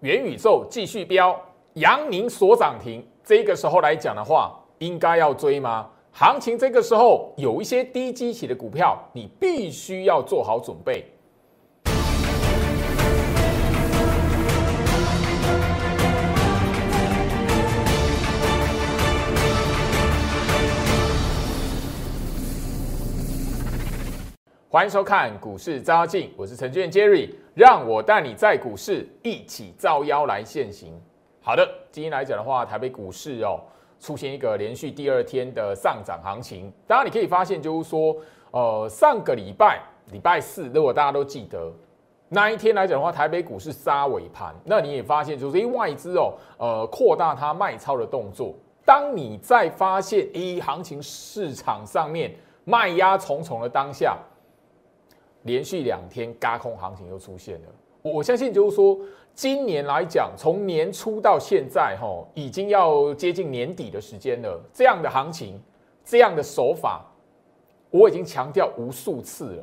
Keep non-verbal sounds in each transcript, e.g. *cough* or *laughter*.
元宇宙继续飙，阳明所涨停。这个时候来讲的话，应该要追吗？行情这个时候有一些低基期的股票，你必须要做好准备。欢迎收看股市招妖，我是陈俊 Jerry，让我带你在股市一起招妖来现行。好的，今天来讲的话，台北股市哦出现一个连续第二天的上涨行情。当然，你可以发现就是说，呃，上个礼拜礼拜四，如果大家都记得那一天来讲的话，台北股市杀尾盘，那你也发现就是因外资哦，呃，扩大它卖超的动作。当你在发现一行情市场上面卖压重重的当下，连续两天嘎空行情又出现了，我相信就是说，今年来讲，从年初到现在，哈，已经要接近年底的时间了。这样的行情，这样的手法，我已经强调无数次了。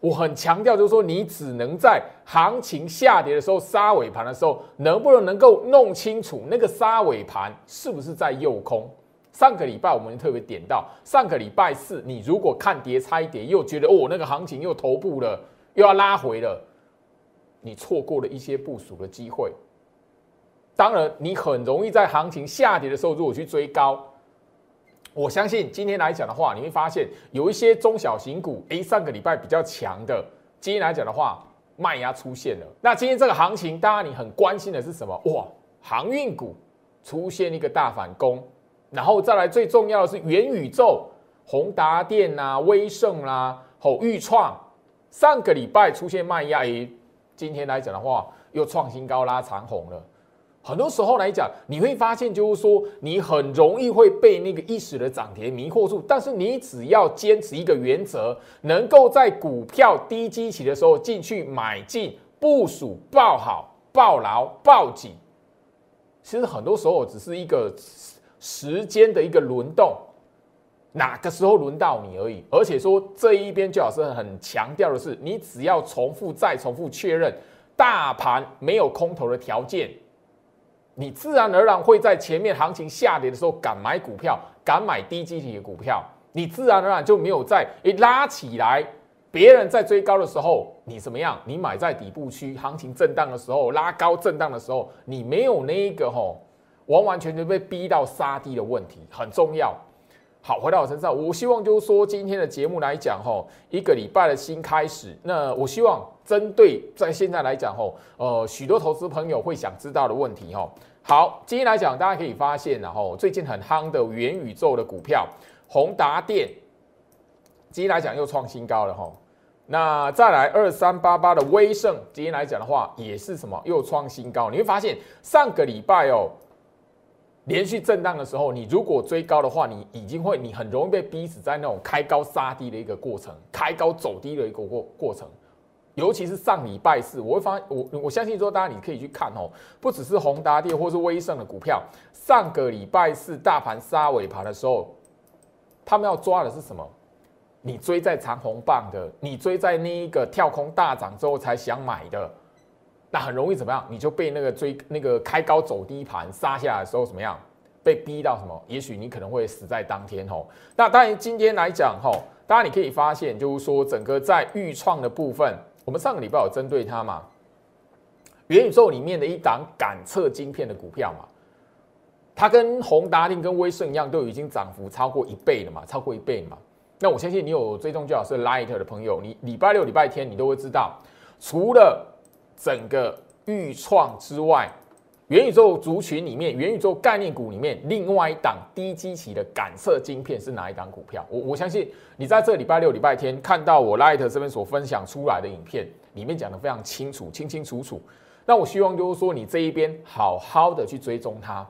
我很强调，就是说，你只能在行情下跌的时候，杀尾盘的时候，能不能能够弄清楚那个杀尾盘是不是在诱空？上个礼拜我们特别点到，上个礼拜四，你如果看跌拆跌，又觉得哦那个行情又头部了，又要拉回了，你错过了一些部署的机会。当然，你很容易在行情下跌的时候，如果去追高，我相信今天来讲的话，你会发现有一些中小型股，诶，上个礼拜比较强的，今天来讲的话，卖压出现了。那今天这个行情，当然你很关心的是什么？哇，航运股出现一个大反攻。然后再来，最重要的是元宇宙，宏达电啦、威盛啦、吼裕创，上个礼拜出现卖压，诶，今天来讲的话，又创新高拉长红了。很多时候来讲，你会发现就是说，你很容易会被那个一时的涨跌迷惑住。但是你只要坚持一个原则，能够在股票低基期的时候进去买进部署，报好、抱牢、抱紧。其实很多时候只是一个。时间的一个轮动，哪个时候轮到你而已。而且说这一边最好是很强调的是，你只要重复再重复确认，大盘没有空头的条件，你自然而然会在前面行情下跌的时候敢买股票，敢买低基体的股票，你自然而然就没有在一拉起来，别人在追高的时候，你怎么样？你买在底部区，行情震荡的时候，拉高震荡的时候，你没有那一个吼。完完全全被逼到杀低的问题很重要。好，回到我身上，我希望就是说今天的节目来讲，吼，一个礼拜的新开始。那我希望针对在现在来讲，吼，呃，许多投资朋友会想知道的问题，吼。好，今天来讲，大家可以发现，然后最近很夯的元宇宙的股票，宏达电，今天来讲又创新高了，吼。那再来二三八八的威盛，今天来讲的话，也是什么又创新高？你会发现上个礼拜哦。连续震荡的时候，你如果追高的话，你已经会，你很容易被逼死在那种开高杀低的一个过程，开高走低的一个过过程。尤其是上礼拜四，我会发，我我相信说，大家你可以去看哦，不只是宏达电或是威盛的股票，上个礼拜四大盘杀尾盘的时候，他们要抓的是什么？你追在长红棒的，你追在那一个跳空大涨之后才想买的。那很容易怎么样？你就被那个追那个开高走低盘杀下来的时候怎么样？被逼到什么？也许你可能会死在当天吼。那当然今天来讲吼，当然你可以发现就是说整个在预创的部分，我们上个礼拜有针对它嘛，元宇宙里面的一档感测晶片的股票嘛，它跟宏达电跟威盛一样，都已经涨幅超过一倍了嘛，超过一倍嘛。那我相信你有追踪最好是 Light 的朋友，你礼拜六、礼拜天你都会知道，除了整个预创之外，元宇宙族群里面，元宇宙概念股里面，另外一档低基期的感测晶片是哪一档股票？我我相信你在这礼拜六、礼拜天看到我 Light 这边所分享出来的影片，里面讲的非常清楚、清清楚楚。那我希望就是说，你这一边好好的去追踪它，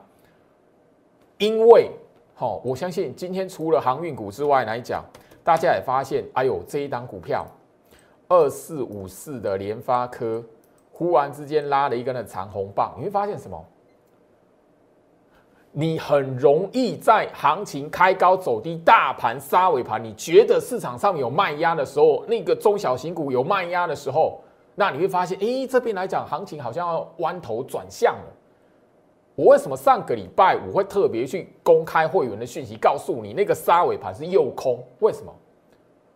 因为好，我相信今天除了航运股之外来讲，大家也发现，哎呦，这一档股票二四五四的联发科。忽然之间拉了一根的长红棒，你会发现什么？你很容易在行情开高走低、大盘杀尾盘，你觉得市场上有卖压的时候，那个中小型股有卖压的时候，那你会发现，哎，这边来讲行情好像要弯头转向了。我为什么上个礼拜我会特别去公开会员的讯息，告诉你那个杀尾盘是诱空？为什么？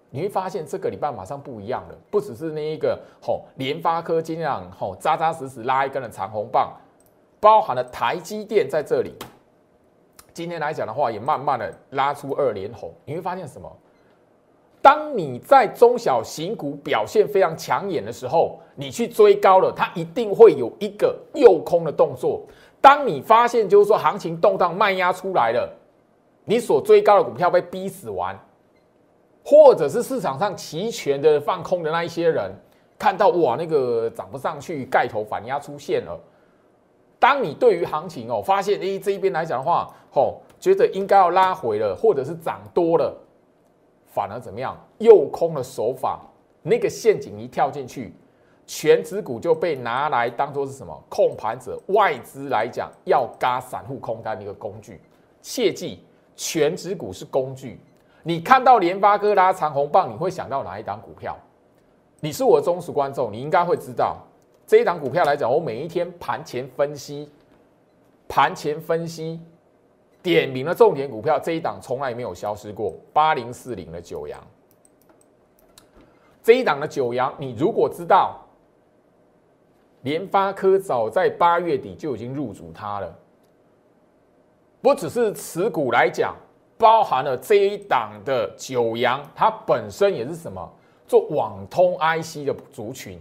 你会发现这个礼拜马上不一样了，不只是那一个吼联发科今天吼扎扎实实拉一根的长红棒，包含了台积电在这里。今天来讲的话，也慢慢的拉出二连红。你会发现什么？当你在中小型股表现非常抢眼的时候，你去追高了，它一定会有一个诱空的动作。当你发现就是说行情动荡卖压出来了，你所追高的股票被逼死完，或者是市场上齐全的放空的那一些人，看到哇那个涨不上去，盖头反压出现了。当你对于行情哦发现诶这一边来讲的话，吼觉得应该要拉回了，或者是涨多了，反而怎么样？诱空的手法，那个陷阱一跳进去。全指股就被拿来当做是什么控盘者外资来讲要嘎散户空单的一个工具，切记全指股是工具。你看到联发科拉长红棒，你会想到哪一档股票？你是我的忠实观众，你应该会知道这一档股票来讲，我每一天盘前分析，盘前分析点名的重点股票，这一档从来没有消失过。八零四零的九阳，这一档的九阳，你如果知道。联发科早在八月底就已经入主它了，不只是持股来讲，包含了这一档的九阳，它本身也是什么做网通 IC 的族群，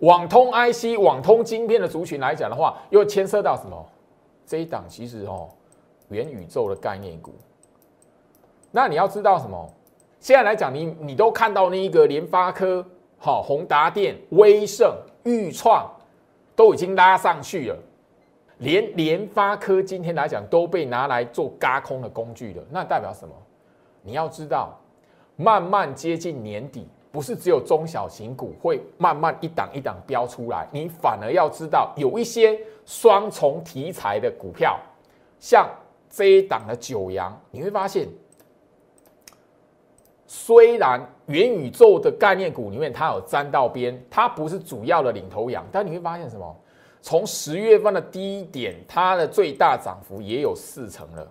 网通 IC、网通晶片的族群来讲的话，又牵涉到什么？这一档其实哦，元宇宙的概念股。那你要知道什么？现在来讲，你你都看到那一个联发科、好宏达电、威盛。裕创都已经拉上去了，连联发科今天来讲都被拿来做嘎空的工具了。那代表什么？你要知道，慢慢接近年底，不是只有中小型股会慢慢一档一档飙出来，你反而要知道有一些双重题材的股票，像这一档的九阳，你会发现。虽然元宇宙的概念股里面它有沾到边，它不是主要的领头羊，但你会发现什么？从十月份的低点，它的最大涨幅也有四成了。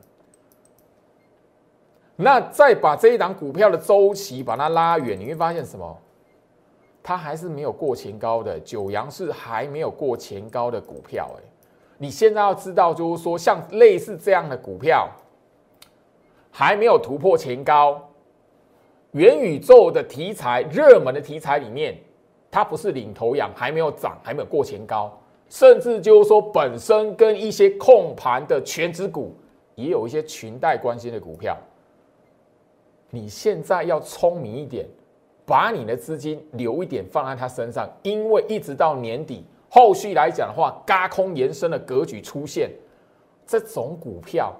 那再把这一档股票的周期把它拉远，你会发现什么？它还是没有过前高的，九阳是还没有过前高的股票。哎，你现在要知道，就是说像类似这样的股票，还没有突破前高。元宇宙的题材，热门的题材里面，它不是领头羊，还没有涨，还没有过前高，甚至就是说，本身跟一些控盘的全指股也有一些裙带关系的股票。你现在要聪明一点，把你的资金留一点放在它身上，因为一直到年底，后续来讲的话，嘎空延伸的格局出现，这种股票。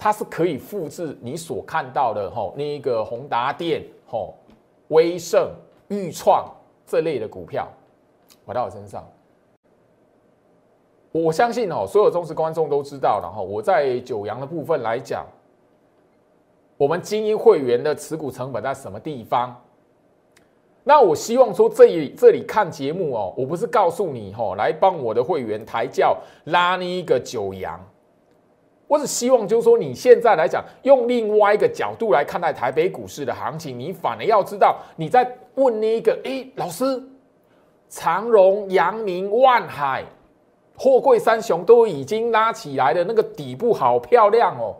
它是可以复制你所看到的吼，那一个宏达电、吼威盛、裕创这类的股票，回到我身上。我相信哦，所有忠实观众都知道了哈。我在九阳的部分来讲，我们精英会员的持股成本在什么地方？那我希望说，这里这里看节目哦，我不是告诉你吼，来帮我的会员抬轿拉那一个九阳。我只希望，就是说，你现在来讲，用另外一个角度来看待台北股市的行情，你反而要知道，你在问那个，哎，老师，长荣、阳明、万海、货柜三雄都已经拉起来的那个底部好漂亮哦，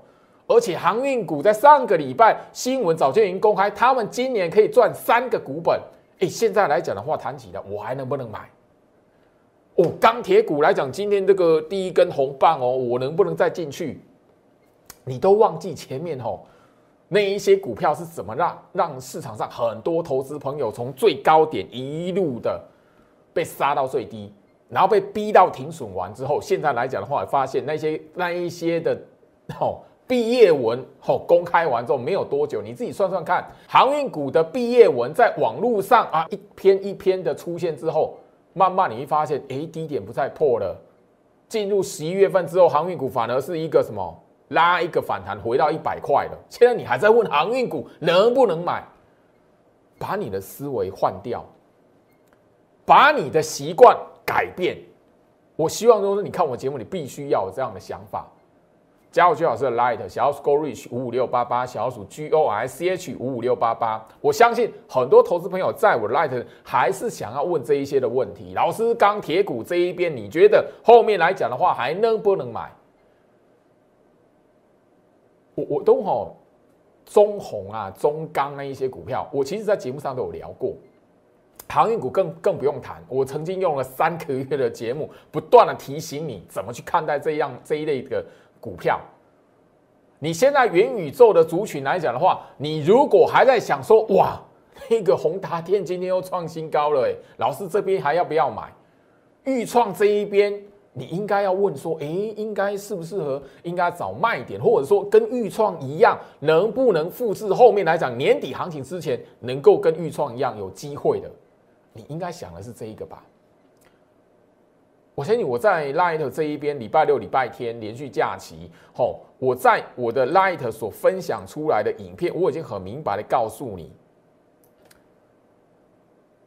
而且航运股在上个礼拜新闻早就已经公开，他们今年可以赚三个股本，哎，现在来讲的话，谈起来，我还能不能买？哦，钢铁股来讲，今天这个第一根红棒哦，我能不能再进去？你都忘记前面哦，那一些股票是怎么让让市场上很多投资朋友从最高点一路的被杀到最低，然后被逼到停损完之后，现在来讲的话，发现那些那一些的哦毕业文哦公开完之后没有多久，你自己算算看，航运股的毕业文在网络上啊一篇一篇的出现之后。慢慢你会发现，哎，低点不再破了。进入十一月份之后，航运股反而是一个什么拉一个反弹，回到一百块了。现在你还在问航运股能不能买？把你的思维换掉，把你的习惯改变。我希望就是你看我节目，你必须要有这样的想法。加入居老师的 Light 小鼠 Go Reach 五五六八八，小鼠 G O R C H 五五六八八。我相信很多投资朋友在我 Light 还是想要问这一些的问题。老师，钢铁股这一边，你觉得后面来讲的话，还能不能买？我我都吼中红啊、中钢那一些股票，我其实在节目上都有聊过。航运股更更不用谈，我曾经用了三 *laughs* 个月的节目，不断的提醒你怎么去看待这样这一类的股票。你现在元宇宙的族群来讲的话，你如果还在想说，哇，那个宏达电今天又创新高了，哎，老师这边还要不要买？豫创这一边，你应该要问说，哎，应该适不适合？应该找卖点，或者说跟豫创一样，能不能复制后面来讲年底行情之前，能够跟豫创一样有机会的？你应该想的是这一个吧？我相信我在 Light 这一边，礼拜六、礼拜天连续假期，吼，我在我的 Light 所分享出来的影片，我已经很明白的告诉你，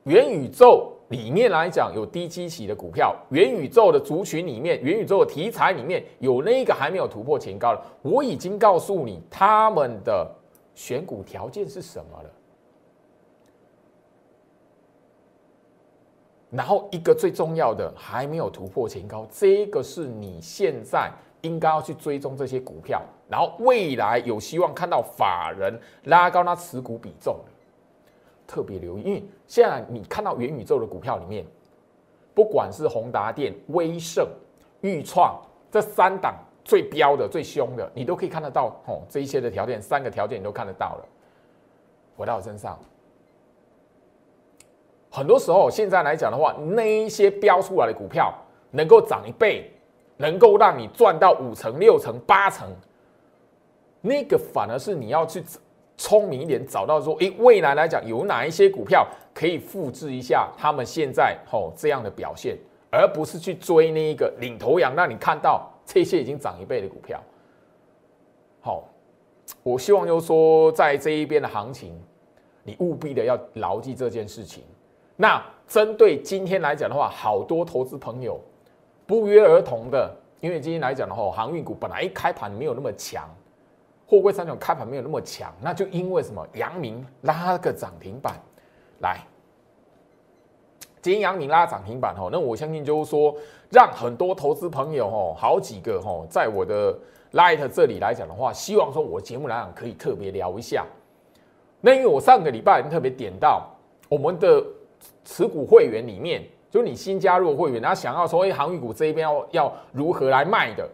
元宇宙里面来讲有低基期的股票，元宇宙的族群里面，元宇宙的题材里面有那个还没有突破前高的，我已经告诉你他们的选股条件是什么了。然后一个最重要的还没有突破前高，这个是你现在应该要去追踪这些股票，然后未来有希望看到法人拉高那持股比重特别留意，因为现在你看到元宇宙的股票里面，不管是宏达电、威盛、裕创这三档最标的、最凶的，你都可以看得到哦，这一些的条件，三个条件你都看得到了，回到我身上。很多时候，现在来讲的话，那一些标出来的股票能够涨一倍，能够让你赚到五成、六成、八成，那个反而是你要去聪明一点，找到说，诶，未来来讲有哪一些股票可以复制一下他们现在吼这样的表现，而不是去追那一个领头羊，让你看到这些已经涨一倍的股票。好，我希望就是说，在这一边的行情，你务必的要牢记这件事情。那针对今天来讲的话，好多投资朋友不约而同的，因为今天来讲的话，航运股本来一开盘没有那么强，货柜三种开盘没有那么强，那就因为什么？阳明拉个涨停板来，今天阳明拉涨停板哦，那我相信就是说，让很多投资朋友哦，好几个哦，在我的 Light 这里来讲的话，希望说我节目来讲可以特别聊一下。那因为我上个礼拜特别点到我们的。持股会员里面，就是你新加入的会员，他想要说，哎，航运股这一边要要如何来卖的？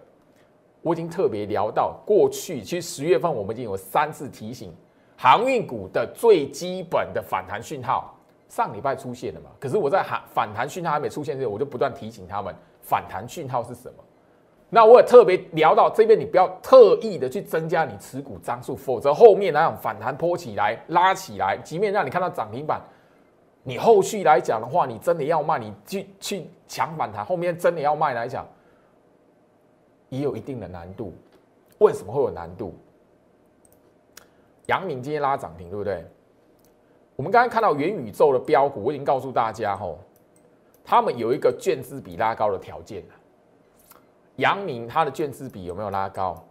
我已经特别聊到，过去其实十月份我们已经有三次提醒航运股的最基本的反弹讯号，上礼拜出现了嘛？可是我在反反弹讯号还没出现之前，我就不断提醒他们，反弹讯号是什么？那我也特别聊到这边，你不要特意的去增加你持股张数，否则后面那种反弹坡起来拉起来，即便让你看到涨停板。你后续来讲的话，你真的要卖，你去去抢反弹，后面真的要卖来讲，也有一定的难度。为什么会有难度？阳明今天拉涨停，对不对？我们刚刚看到元宇宙的标股，我已经告诉大家吼，他们有一个券资比拉高的条件阳明它的券资比有没有拉高？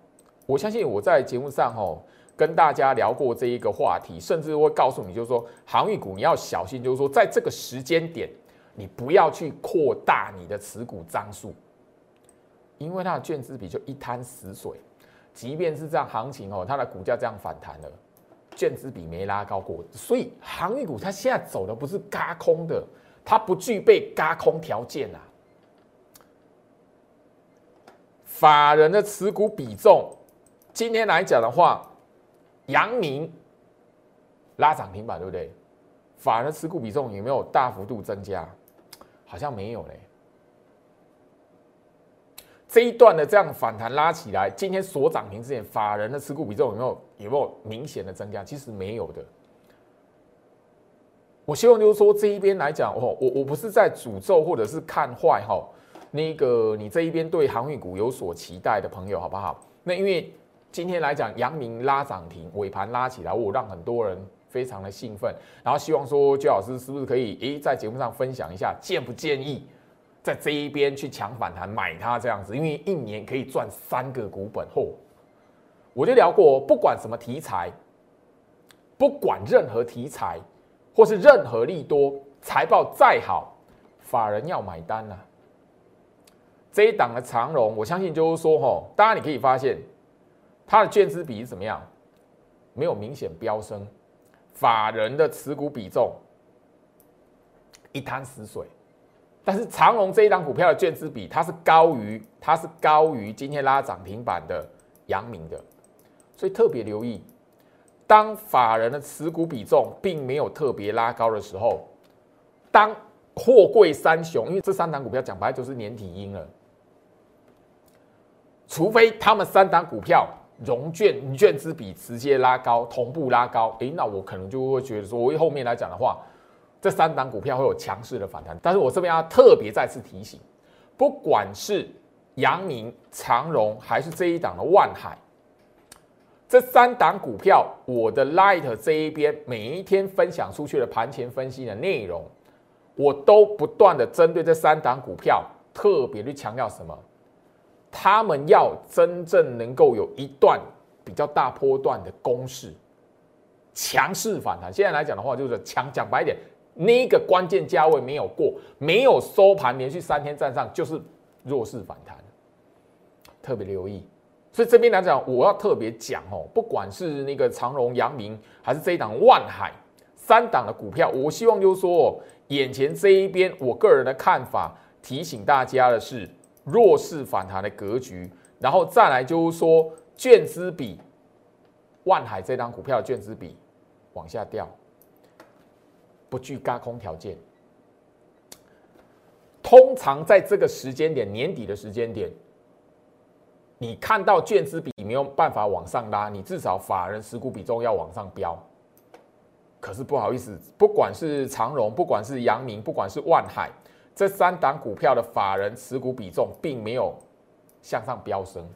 我相信我在节目上吼。跟大家聊过这一个话题，甚至会告诉你，就是说航运股你要小心，就是说在这个时间点，你不要去扩大你的持股张数，因为它的券资比就一滩死水。即便是这样行情哦，它的股价这样反弹了，券资比没拉高过，所以航运股它现在走的不是嘎空的，它不具备嘎空条件啊。法人的持股比重，今天来讲的话。阳明拉涨停板，对不对？法人的持股比重有没有大幅度增加？好像没有嘞。这一段的这样反弹拉起来，今天所涨停之前，法人的持股比重有没有有没有明显的增加？其实没有的。我希望就是说这一边来讲，哦，我我不是在诅咒或者是看坏哈，那个你这一边对航运股有所期待的朋友，好不好？那因为。今天来讲，阳明拉涨停，尾盘拉起来，我让很多人非常的兴奋，然后希望说，周老师是不是可以诶在节目上分享一下，建不建议在这一边去抢反弹买它这样子，因为一年可以赚三个股本。嚯，我就聊过，不管什么题材，不管任何题材或是任何利多，财报再好，法人要买单呐。这一档的长荣，我相信就是说，吼，当然你可以发现，它的券资比是怎么样，没有明显飙升，法人的持股比重一滩死水。但是长隆这一档股票的券资比，它是高于，它是高于今天拉涨停板的阳明的，所以特别留意，当法人的持股比重并没有特别拉高的时候，当货柜三雄，因为这三档股票讲白就是年底阴了。除非他们三档股票融券券资比直接拉高，同步拉高，诶，那我可能就会觉得说，我后面来讲的话，这三档股票会有强势的反弹。但是我这边要特别再次提醒，不管是阳明、长荣，还是这一档的万海，这三档股票，我的 Light 这一边每一天分享出去的盘前分析的内容，我都不断的针对这三档股票，特别去强调什么？他们要真正能够有一段比较大波段的攻势，强势反弹。现在来讲的话，就是强讲白一点，那个关键价位没有过，没有收盘，连续三天站上，就是弱势反弹。特别留意。所以这边来讲，我要特别讲哦，不管是那个长荣、阳明，还是这一档万海三档的股票，我希望就是说，眼前这一边，我个人的看法，提醒大家的是。弱势反弹的格局，然后再来就是说，券资比万海这张股票的券资比往下掉，不具高空条件。通常在这个时间点，年底的时间点，你看到券资比没有办法往上拉，你至少法人持股比重要往上飙。可是不好意思，不管是长荣，不管是阳明，不管是万海。这三档股票的法人持股比重并没有向上飙升，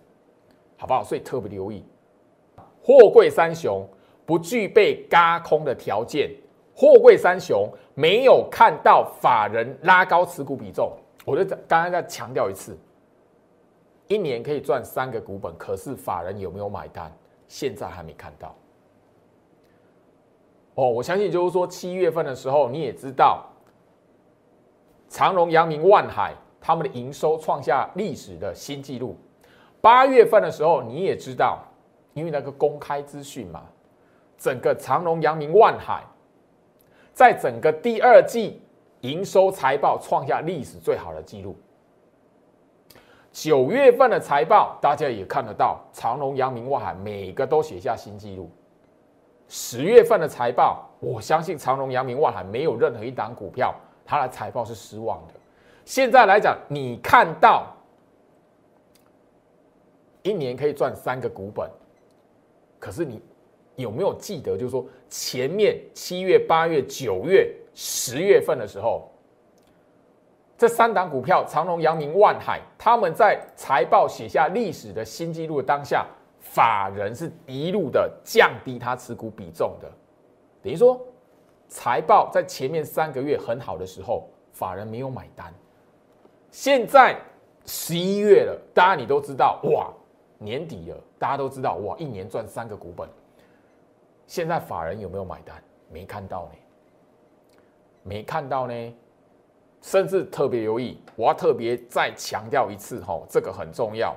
好不好？所以特别留意，货柜三雄不具备嘎空的条件，货柜三雄没有看到法人拉高持股比重。我就刚刚再强调一次，一年可以赚三个股本，可是法人有没有买单？现在还没看到。哦，我相信就是说七月份的时候，你也知道。长荣、阳明、万海，他们的营收创下历史的新纪录。八月份的时候，你也知道，因为那个公开资讯嘛，整个长荣、阳明、万海，在整个第二季营收财报创下历史最好的纪录。九月份的财报，大家也看得到，长荣、阳明、万海每个都写下新纪录。十月份的财报，我相信长荣、阳明、万海没有任何一档股票。他的财报是失望的。现在来讲，你看到一年可以赚三个股本，可是你有没有记得，就是说前面七月、八月、九月、十月份的时候，这三档股票长隆、阳明、万海，他们在财报写下历史的新纪录的当下，法人是一路的降低他持股比重的，等于说。财报在前面三个月很好的时候，法人没有买单。现在十一月了，大家你都知道哇，年底了，大家都知道哇，一年赚三个股本。现在法人有没有买单？没看到呢，没看到呢。甚至特别留意，我要特别再强调一次哈，这个很重要。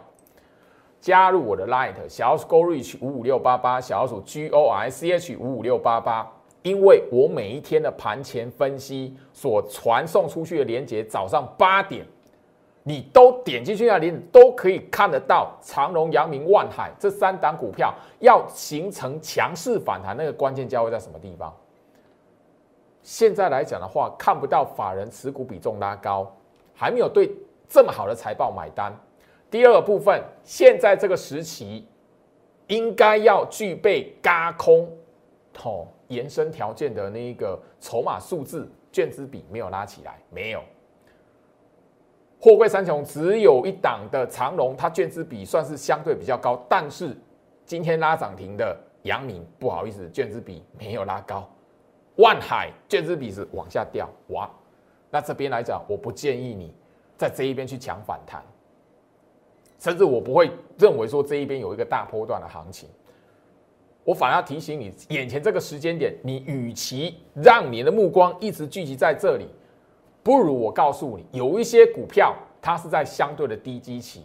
加入我的 Light 小鼠 Go Reach 五五六八八，小老鼠 G O R C H 五五六八八。因为我每一天的盘前分析所传送出去的连接，早上八点，你都点进去那里都可以看得到长荣、阳明、万海这三档股票要形成强势反弹，那个关键价位在什么地方？现在来讲的话，看不到法人持股比重拉高，还没有对这么好的财报买单。第二个部分，现在这个时期应该要具备嘎空，哦。延伸条件的那一个筹码数字，券资比没有拉起来，没有。货柜三雄只有一档的长龙，它券资比算是相对比较高，但是今天拉涨停的阳明不好意思，卷资比没有拉高，万海卷资比是往下掉，哇，那这边来讲，我不建议你在这一边去抢反弹，甚至我不会认为说这一边有一个大波段的行情，我反而要提醒你，眼前这个时间点，你与其让你的目光一直聚集在这里，不如我告诉你，有一些股票它是在相对的低基期，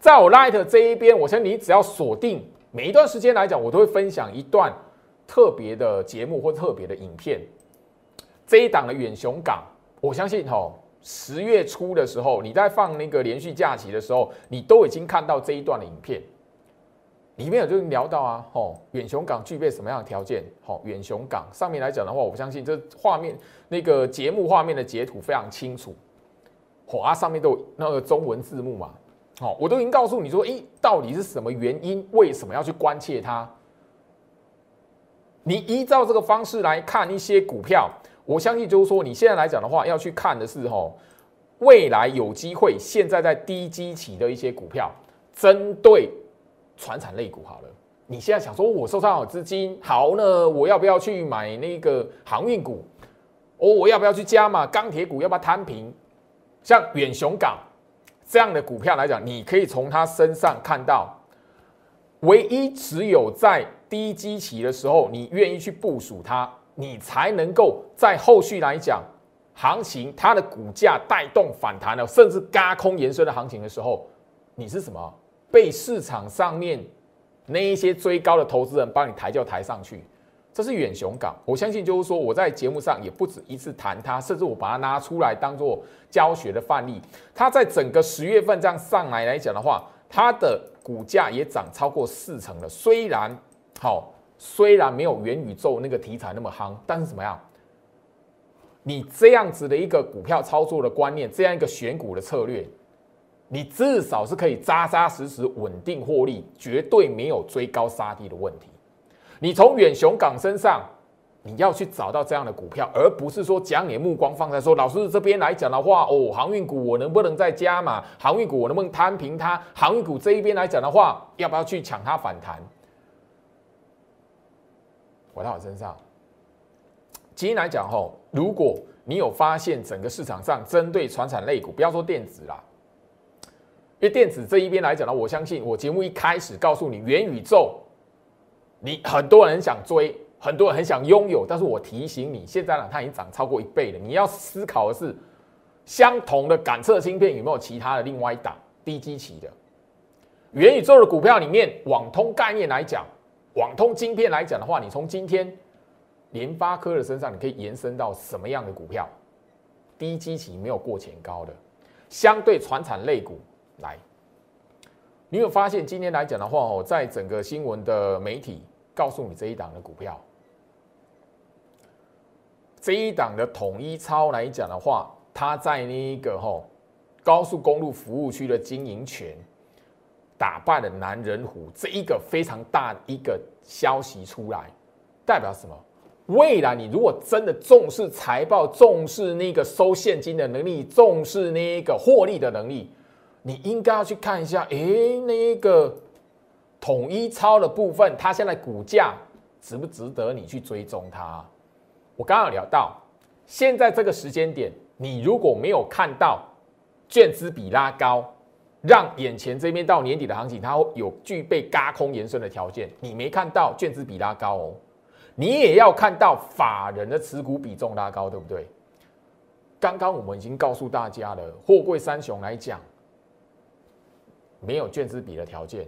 在我 Light 这一边，我相信你只要锁定。每一段时间来讲，我都会分享一段特别的节目或特别的影片。这一档的远雄港，我相信吼，十月初的时候，你在放那个连续假期的时候，你都已经看到这一段的影片，里面有就聊到啊，吼，远雄港具备什么样的条件？吼，远雄港上面来讲的话，我相信这画面那个节目画面的截图非常清楚，吼啊，上面都有那个中文字幕嘛。好，我都已经告诉你说，诶，到底是什么原因？为什么要去关切它？你依照这个方式来看一些股票，我相信就是说，你现在来讲的话，要去看的是吼，未来有机会，现在在低基期的一些股票，针对传产类股好了。你现在想说，我收上好资金，好呢，我要不要去买那个航运股？哦，我要不要去加码钢铁股？要不要摊平？像远雄港。这样的股票来讲，你可以从它身上看到，唯一只有在低基期的时候，你愿意去部署它，你才能够在后续来讲，行情它的股价带动反弹了，甚至嘎空延伸的行情的时候，你是什么？被市场上面那一些追高的投资人帮你抬轿抬上去。这是远雄港，我相信就是说，我在节目上也不止一次谈它，甚至我把它拿出来当做教学的范例。它在整个十月份这样上来来讲的话，它的股价也涨超过四成了。虽然好，虽然没有元宇宙那个题材那么夯，但是怎么样？你这样子的一个股票操作的观念，这样一个选股的策略，你至少是可以扎扎实实稳定获利，绝对没有追高杀低的问题。你从远雄港身上，你要去找到这样的股票，而不是说将你的目光放在说老师这边来讲的话，哦，航运股我能不能再加码？航运股我能不能摊平它？航运股这一边来讲的话，要不要去抢它反弹？回到我身上，今天来讲吼，如果你有发现整个市场上针对传产类股，不要说电子啦，因为电子这一边来讲呢，我相信我节目一开始告诉你元宇宙。你很多人想追，很多人很想拥有，但是我提醒你，现在呢，它已经涨超过一倍了。你要思考的是，相同的感测芯片有没有其他的另外一档低基期的元宇宙的股票里面，网通概念来讲，网通晶片来讲的话，你从今天联发科的身上，你可以延伸到什么样的股票？低基期没有过前高的，相对传产类股来，你有发现今天来讲的话哦，在整个新闻的媒体。告诉你这一档的股票，这一档的统一超来讲的话，它在那一个吼高速公路服务区的经营权打败了南人虎，这一个非常大一个消息出来，代表什么？未来你如果真的重视财报，重视那个收现金的能力，重视那个获利的能力，你应该要去看一下，哎，那个。统一超的部分，它现在股价值不值得你去追踪它？我刚刚聊到，现在这个时间点，你如果没有看到券资比拉高，让眼前这边到年底的行情它会有具备嘎空延伸的条件，你没看到券资比拉高哦，你也要看到法人的持股比重拉高，对不对？刚刚我们已经告诉大家了，货柜三雄来讲，没有券资比的条件。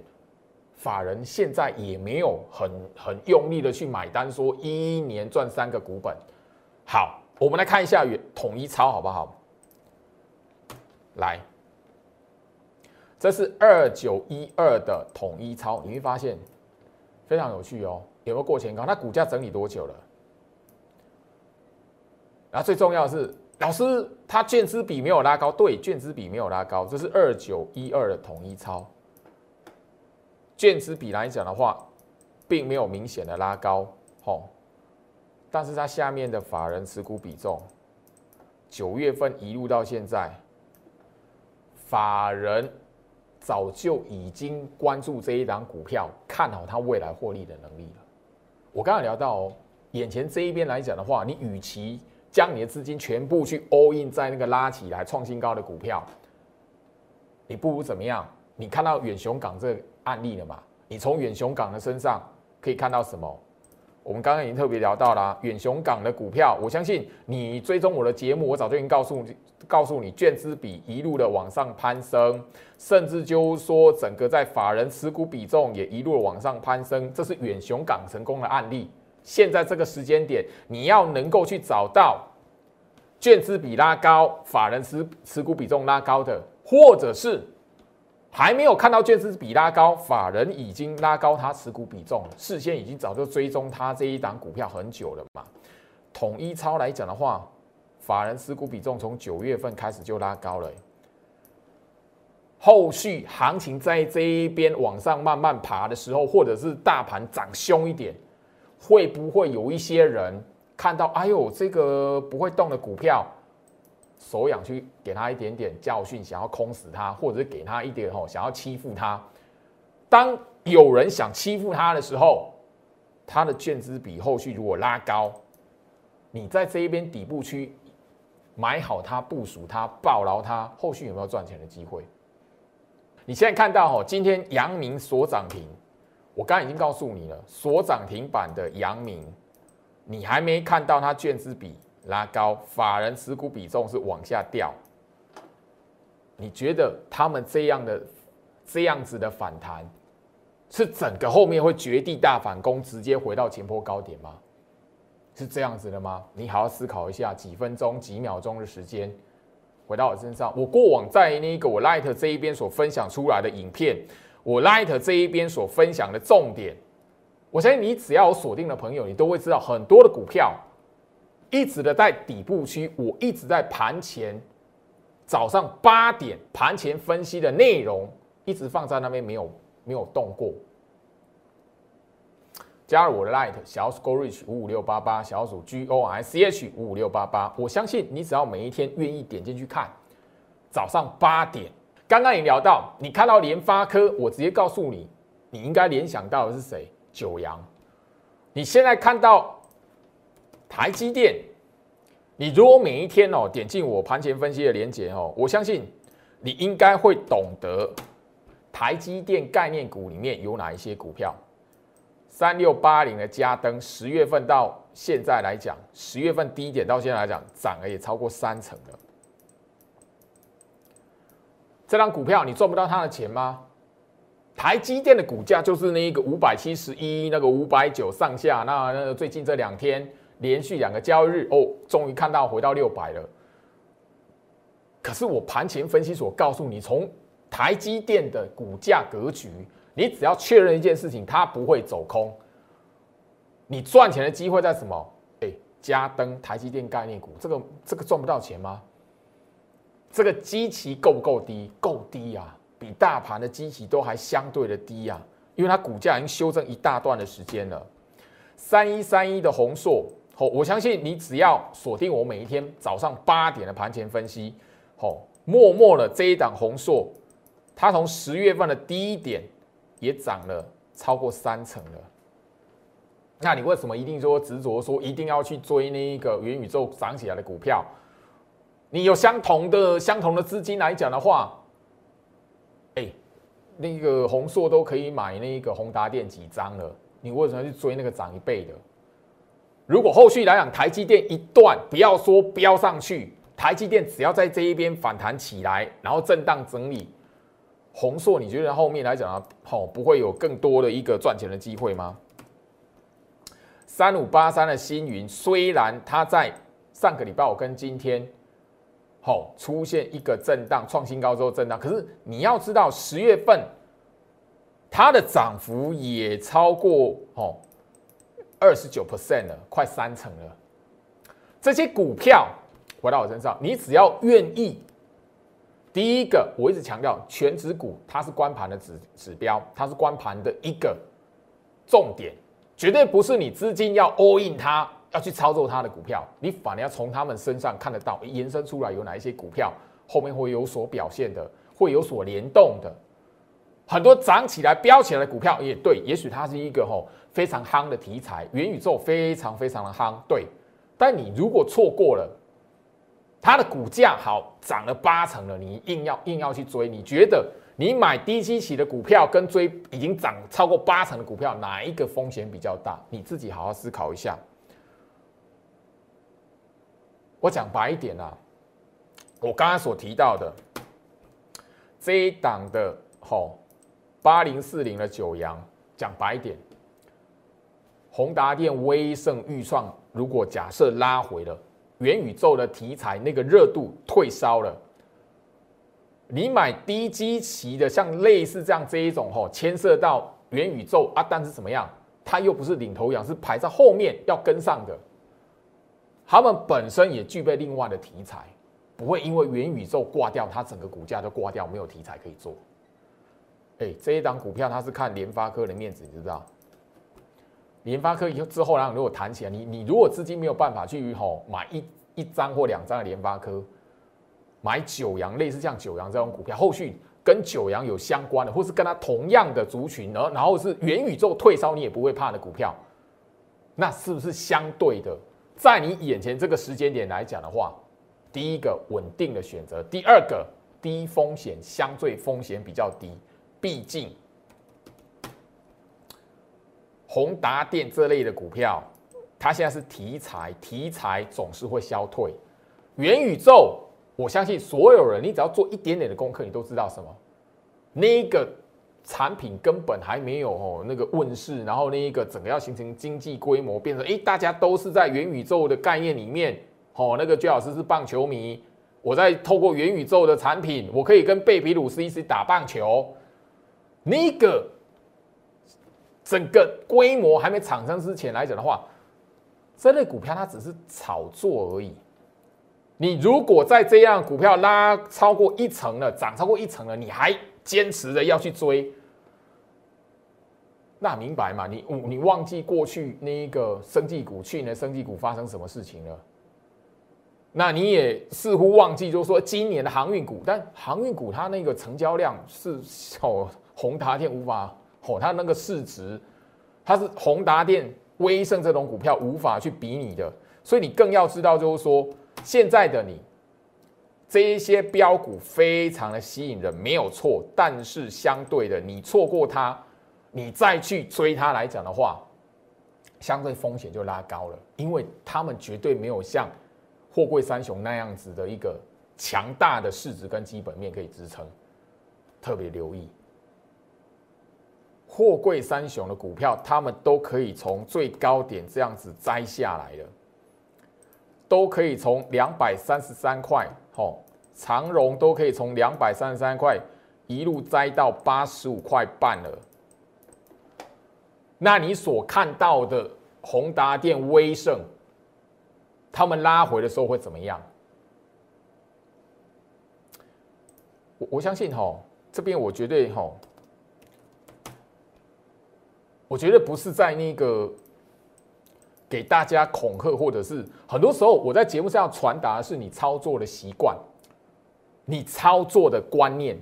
法人现在也没有很很用力的去买单，说一一年赚三个股本。好，我们来看一下原统一超好不好？来，这是二九一二的统一超，你会发现非常有趣哦。有没有过前高？它股价整理多久了？然后最重要的是，老师，它券资比没有拉高，对，券资比没有拉高。这是二九一二的统一超。券资比来讲的话，并没有明显的拉高，吼，但是它下面的法人持股比重，九月份一路到现在，法人早就已经关注这一档股票，看好它未来获利的能力了。我刚刚聊到哦，眼前这一边来讲的话，你与其将你的资金全部去 all in 在那个拉起来创新高的股票，你不如怎么样？你看到远雄港这个案例了嘛？你从远雄港的身上可以看到什么？我们刚刚已经特别聊到了远雄港的股票，我相信你追踪我的节目，我早就已经告诉你，告诉你券资比一路的往上攀升，甚至就是说整个在法人持股比重也一路往上攀升，这是远雄港成功的案例。现在这个时间点，你要能够去找到券资比拉高、法人持持股比重拉高的，或者是还没有看到券资比拉高，法人已经拉高他持股比重，事先已经早就追踪他这一档股票很久了嘛。统一超来讲的话，法人持股比重从九月份开始就拉高了，后续行情在这一边往上慢慢爬的时候，或者是大盘涨凶一点。会不会有一些人看到，哎呦，这个不会动的股票，手痒去给他一点点教训，想要空死他，或者是给他一点吼，想要欺负他。当有人想欺负他的时候，他的券资比后续如果拉高，你在这一边底部区买好它，部署它，抱牢它，后续有没有赚钱的机会？你现在看到吼，今天阳明所涨停。我刚刚已经告诉你了，所涨停板的阳明，你还没看到它券资比拉高，法人持股比重是往下掉。你觉得他们这样的这样子的反弹，是整个后面会绝地大反攻，直接回到前坡高点吗？是这样子的吗？你好好思考一下，几分钟、几秒钟的时间，回到我身上。我过往在那个我 Light 这一边所分享出来的影片。我 Light 这一边所分享的重点，我相信你只要有锁定的朋友，你都会知道很多的股票一直的在底部区，我一直在盘前早上八点盘前分析的内容，一直放在那边没有没有动过。加入我的 Light 小鼠 Go Reach 五五六八八小鼠 G O S C H 五五六八八，我相信你只要每一天愿意点进去看，早上八点。刚刚也聊到，你看到联发科，我直接告诉你，你应该联想到的是谁？九阳。你现在看到台积电，你如果每一天哦点进我盘前分析的连接哦，我相信你应该会懂得台积电概念股里面有哪一些股票。三六八零的嘉登，十月份到现在来讲，十月份低点到现在来讲，涨了也超过三成了。这张股票你赚不到它的钱吗？台积电的股价就是那一个五百七十一，那个五百九上下。那那最近这两天连续两个交易日，哦，终于看到回到六百了。可是我盘前分析所告诉你，从台积电的股价格局，你只要确认一件事情，它不会走空。你赚钱的机会在什么？哎，加登台积电概念股，这个这个赚不到钱吗？这个基期够不够低？够低啊，比大盘的基期都还相对的低啊，因为它股价已经修正一大段的时间了。三一三一的红硕，好，我相信你只要锁定我每一天早上八点的盘前分析，好，默默的这一档红硕，它从十月份的低点也涨了超过三成了。那你为什么一定说执着说一定要去追那一个元宇宙涨起来的股票？你有相同的相同的资金来讲的话，那个宏硕都可以买那个宏达电几张了，你为什么去追那个涨一倍的？如果后续来讲，台积电一段不要说飙上去，台积电只要在这一边反弹起来，然后震荡整理，宏硕你觉得后面来讲啊，好不会有更多的一个赚钱的机会吗？三五八三的星云，虽然它在上个礼拜我跟今天。好，出现一个震荡，创新高之后震荡。可是你要知道，十月份它的涨幅也超过哦二十九 percent 了，快三成了。这些股票回到我身上，你只要愿意，第一个我一直强调，全指股它是关盘的指指标，它是关盘的一个重点，绝对不是你资金要 all in 它。要去操作它的股票，你反而要从他们身上看得到延伸出来有哪一些股票后面会有所表现的，会有所联动的。很多涨起来、飙起来的股票也对，也许它是一个吼非常夯的题材，元宇宙非常非常的夯，对。但你如果错过了它的股价好涨了八成了，你硬要硬要去追，你觉得你买低基期的股票跟追已经涨超过八成的股票，哪一个风险比较大？你自己好好思考一下。我讲白一点啊，我刚刚所提到的这一档的吼。八零四零的九阳，讲白一点，宏达电、威盛、预创，如果假设拉回了元宇宙的题材，那个热度退烧了，你买低基期的，像类似这样这一种吼，牵涉到元宇宙啊，但是怎么样，它又不是领头羊，是排在后面要跟上的，他们本身也具备另外的题材，不会因为元宇宙挂掉，它整个股价就挂掉，没有题材可以做。哎，这一档股票它是看联发科的面子，你知道？联发科以后之后，然后如果谈起来，你你如果资金没有办法去吼买一一张或两张的联发科，买九阳类似像九阳这种股票，后续跟九阳有相关的，或是跟它同样的族群，然后然后是元宇宙退烧你也不会怕的股票，那是不是相对的，在你眼前这个时间点来讲的话，第一个稳定的选择，第二个低风险，相对风险比较低。毕竟，宏达电这类的股票，它现在是题材，题材总是会消退。元宇宙，我相信所有人，你只要做一点点的功课，你都知道什么？那个产品根本还没有哦，那个问世，然后那一个整个要形成经济规模，变成哎，大家都是在元宇宙的概念里面，哦，那个最老师是棒球迷，我在透过元宇宙的产品，我可以跟贝比鲁斯一起打棒球。那个整个规模还没产生之前来讲的话，这类股票它只是炒作而已。你如果在这样股票拉超过一层了，涨超过一层了，你还坚持着要去追，那明白嘛？你你忘记过去那一个生技股，去年生技股发生什么事情了？那你也似乎忘记，就是说今年的航运股，但航运股它那个成交量是哦。宏达电无法哦，它那个市值，它是宏达电、威盛这种股票无法去比拟的，所以你更要知道，就是说现在的你这一些标股非常的吸引人，没有错，但是相对的，你错过它，你再去追它来讲的话，相对风险就拉高了，因为他们绝对没有像货柜三雄那样子的一个强大的市值跟基本面可以支撑，特别留意。货柜三雄的股票，他们都可以从最高点这样子摘下来的，都可以从两百三十三块，哦，长荣都可以从两百三十三块一路摘到八十五块半了。那你所看到的宏达电、威盛，他们拉回的时候会怎么样？我我相信，哈，这边我绝对，哈。我觉得不是在那个给大家恐吓，或者是很多时候我在节目上传达的是你操作的习惯，你操作的观念。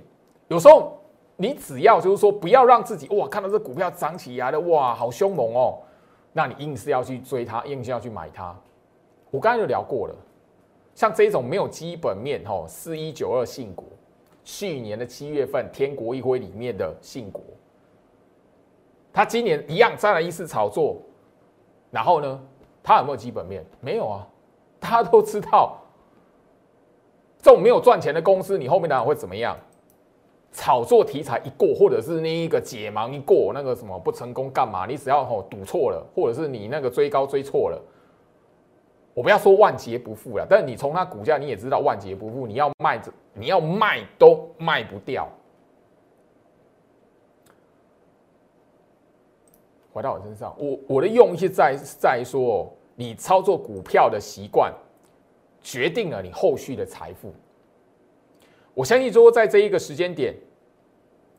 有时候你只要就是说不要让自己哇看到这股票涨起来了哇好凶猛哦，那你硬是要去追它，硬是要去买它。我刚才就聊过了，像这种没有基本面哈，四一九二信国，去年的七月份天国一辉里面的信国。他今年一样再来一次炒作，然后呢，他有没有基本面？没有啊，大家都知道，这种没有赚钱的公司，你后面当然会怎么样？炒作题材一过，或者是那一个解盲一过，那个什么不成功干嘛？你只要吼赌错了，或者是你那个追高追错了，我不要说万劫不复了，但是你从它股价你也知道万劫不复，你要卖你要卖都卖不掉。回到我身上，我我的用意在在于说，你操作股票的习惯决定了你后续的财富。我相信说，在这一个时间点，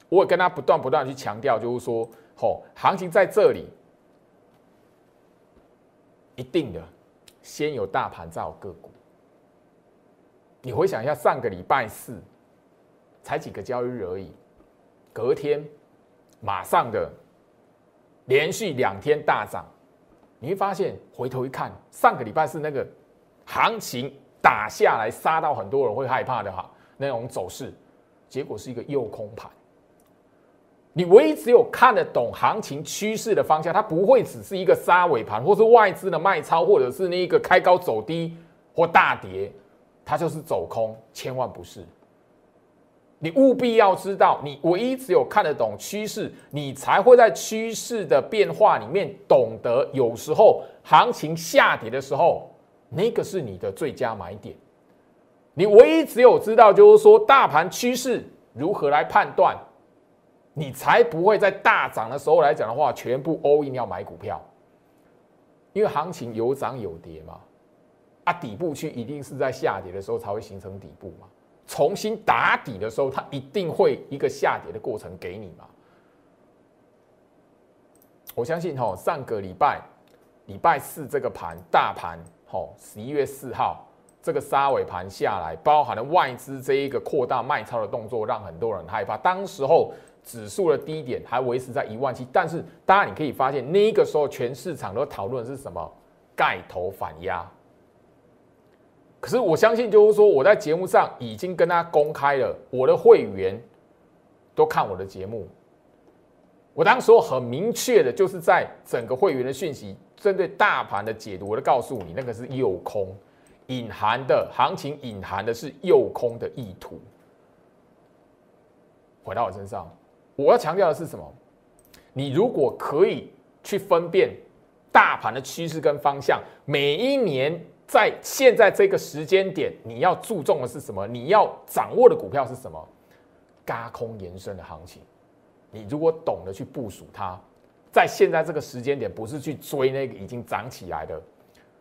我也跟他不断不断去强调，就是说，吼，行情在这里，一定的先有大盘，再有个股。你回想一下，上个礼拜四才几个交易日而已，隔天马上的连续两天大涨，你会发现回头一看，上个礼拜是那个行情打下来杀到很多人会害怕的哈那种走势，结果是一个诱空盘。你唯一只有看得懂行情趋势的方向，它不会只是一个杀尾盘，或是外资的卖超，或者是那一个开高走低或大跌，它就是走空，千万不是。你务必要知道，你唯一只有看得懂趋势，你才会在趋势的变化里面懂得，有时候行情下跌的时候，那个是你的最佳买点。你唯一只有知道，就是说大盘趋势如何来判断。你才不会在大涨的时候来讲的话，全部 all in 要买股票，因为行情有涨有跌嘛，啊，底部区一定是在下跌的时候才会形成底部嘛，重新打底的时候，它一定会一个下跌的过程给你嘛。我相信哈，上个礼拜礼拜四这个盘大盘吼，十一月四号这个杀尾盘下来，包含了外资这一个扩大卖超的动作，让很多人害怕，当时候。指数的低点还维持在一万七，但是大家你可以发现，那个时候全市场都讨论是什么？盖头反压。可是我相信，就是说我在节目上已经跟大家公开了，我的会员都看我的节目。我当时候很明确的，就是在整个会员的讯息，针对大盘的解读，我都告诉你，那个是诱空，隐含的行情，隐含的是诱空的意图。回到我身上。我要强调的是什么？你如果可以去分辨大盘的趋势跟方向，每一年在现在这个时间点，你要注重的是什么？你要掌握的股票是什么？嘎空延伸的行情，你如果懂得去部署它，在现在这个时间点，不是去追那个已经涨起来的，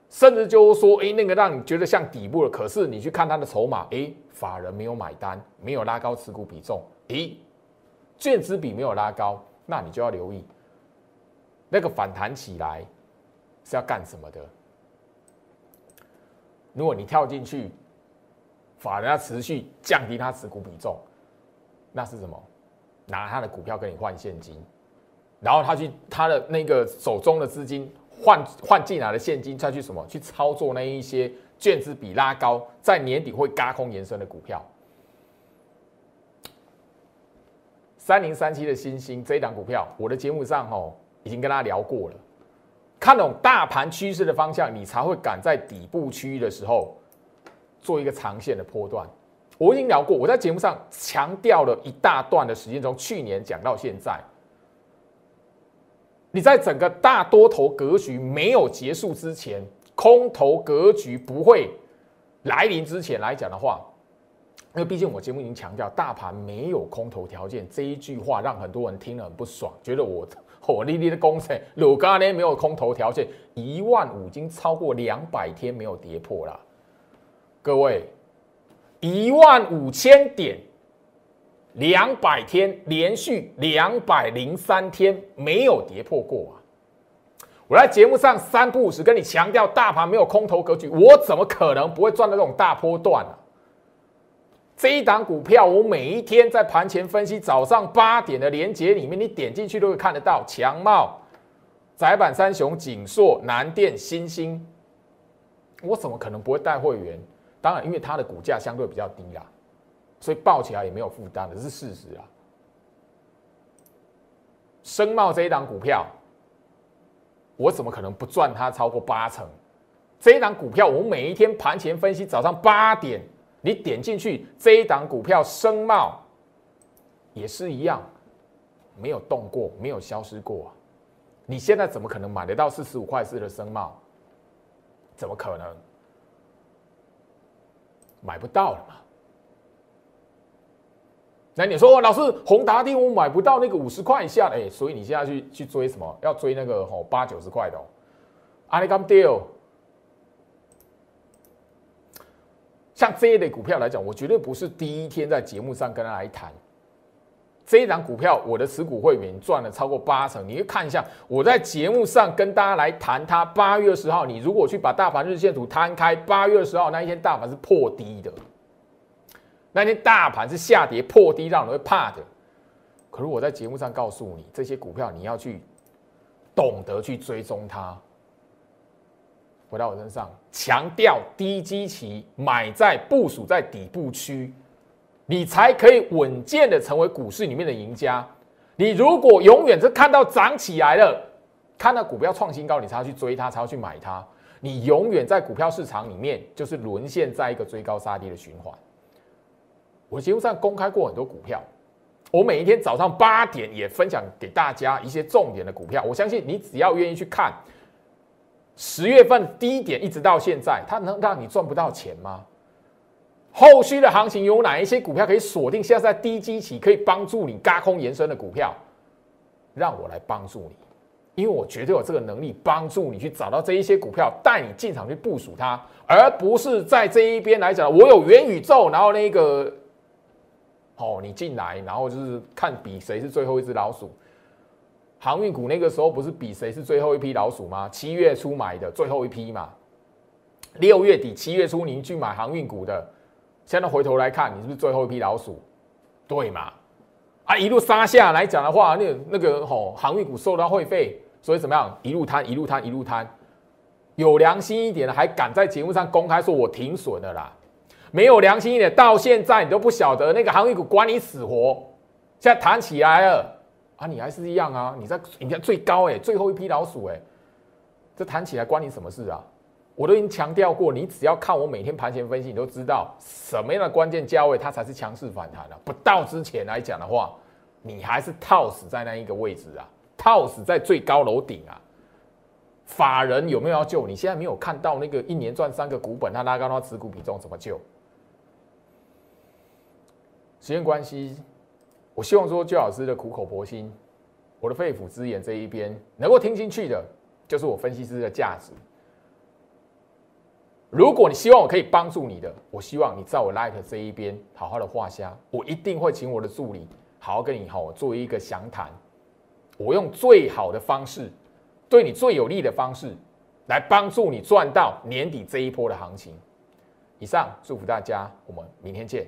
甚至就是说，哎，那个让你觉得像底部了，可是你去看它的筹码，哎，法人没有买单，没有拉高持股比重，诶。券资比没有拉高，那你就要留意，那个反弹起来是要干什么的？如果你跳进去，法人要持续降低他持股比重，那是什么？拿他的股票跟你换现金，然后他去他的那个手中的资金换换进来的现金，再去什么？去操作那一些券资比拉高，在年底会嘎空延伸的股票。三零三七的新星这一档股票，我的节目上哦已经跟大家聊过了。看懂大盘趋势的方向，你才会敢在底部区域的时候做一个长线的波段。我已经聊过，我在节目上强调了一大段的时间，从去年讲到现在。你在整个大多头格局没有结束之前，空头格局不会来临之前来讲的话。因为毕竟我节目已经强调，大盘没有空头条件这一句话，让很多人听了很不爽，觉得我火力力的工程，鲁嘎呢没有空头条件，一万五已经超过两百天没有跌破了。各位，一万五千点，两百天连续两百零三天没有跌破过啊！我在节目上三不五时跟你强调，大盘没有空头格局，我怎么可能不会赚到这种大波段呢？这一档股票，我每一天在盘前分析，早上八点的连接里面，你点进去都会看得到。强茂、窄板三雄、锦硕、南电、新兴，我怎么可能不会带会员？当然，因为它的股价相对比较低啦，所以报起来也没有负担的，这是事实啊。生茂这一档股票，我怎么可能不赚它超过八成？这一档股票，我每一天盘前分析，早上八点。你点进去这一档股票声茂也是一样，没有动过，没有消失过。你现在怎么可能买得到四十五块四的声茂？怎么可能买不到了嘛？那你说，老师，宏达电我买不到那个五十块以下的，哎，所以你现在去去追什么？要追那个吼八九十块的哦，阿里 m deal。像这一类股票来讲，我绝对不是第一天在节目上跟他来谈。这一档股票，我的持股会员赚了超过八成。你看一下，我在节目上跟大家来谈，它八月二十号，你如果去把大盘日线图摊开，八月二十号那一天大盘是破低的，那天大盘是下跌破低，让人会怕的。可是我在节目上告诉你，这些股票你要去懂得去追踪它。回到我身上，强调低基期买在部署在底部区，你才可以稳健的成为股市里面的赢家。你如果永远是看到涨起来了，看到股票创新高，你才要去追它，才要去买它。你永远在股票市场里面就是沦陷在一个追高杀低的循环。我节目上公开过很多股票，我每一天早上八点也分享给大家一些重点的股票。我相信你只要愿意去看，十月份低点一直到现在，它能让你赚不到钱吗？后续的行情有哪一些股票可以锁定？现在在低基期可以帮助你嘎空延伸的股票，让我来帮助你。因为我绝对有这个能力帮助你去找到这一些股票，带你进场去部署它，而不是在这一边来讲，我有元宇宙，然后那个，哦，你进来，然后就是看比谁是最后一只老鼠。航运股那个时候不是比谁是最后一批老鼠吗？七月初买的最后一批嘛，六月底七月初您去买航运股的，现在回头来看，你是不是最后一批老鼠？对嘛？啊，一路杀下来讲的话，那那个吼航运股收到会费。所以怎么样？一路摊，一路摊，一路摊，有良心一点的还敢在节目上公开说我停损的啦？没有良心一点，到现在你都不晓得那个航运股管你死活。现在弹起来了啊，你还是一样啊？你在你看最高哎，最后一批老鼠哎，这弹起来关你什么事啊？我都已经强调过，你只要看我每天盘前分析，你都知道什么样的关键价位它才是强势反弹了。不到之前来讲的话，你还是套死在那一个位置啊。套死在最高楼顶啊！法人有没有要救？你现在没有看到那个一年赚三个股本，他拉高他持股比重怎么救？时间关系，我希望说周老师的苦口婆心，我的肺腑之言这一边能够听进去的，就是我分析师的价值。如果你希望我可以帮助你的，我希望你在我 Light 这一边好好的画虾，我一定会请我的助理好好跟你好做一个详谈。我用最好的方式，对你最有利的方式，来帮助你赚到年底这一波的行情。以上祝福大家，我们明天见。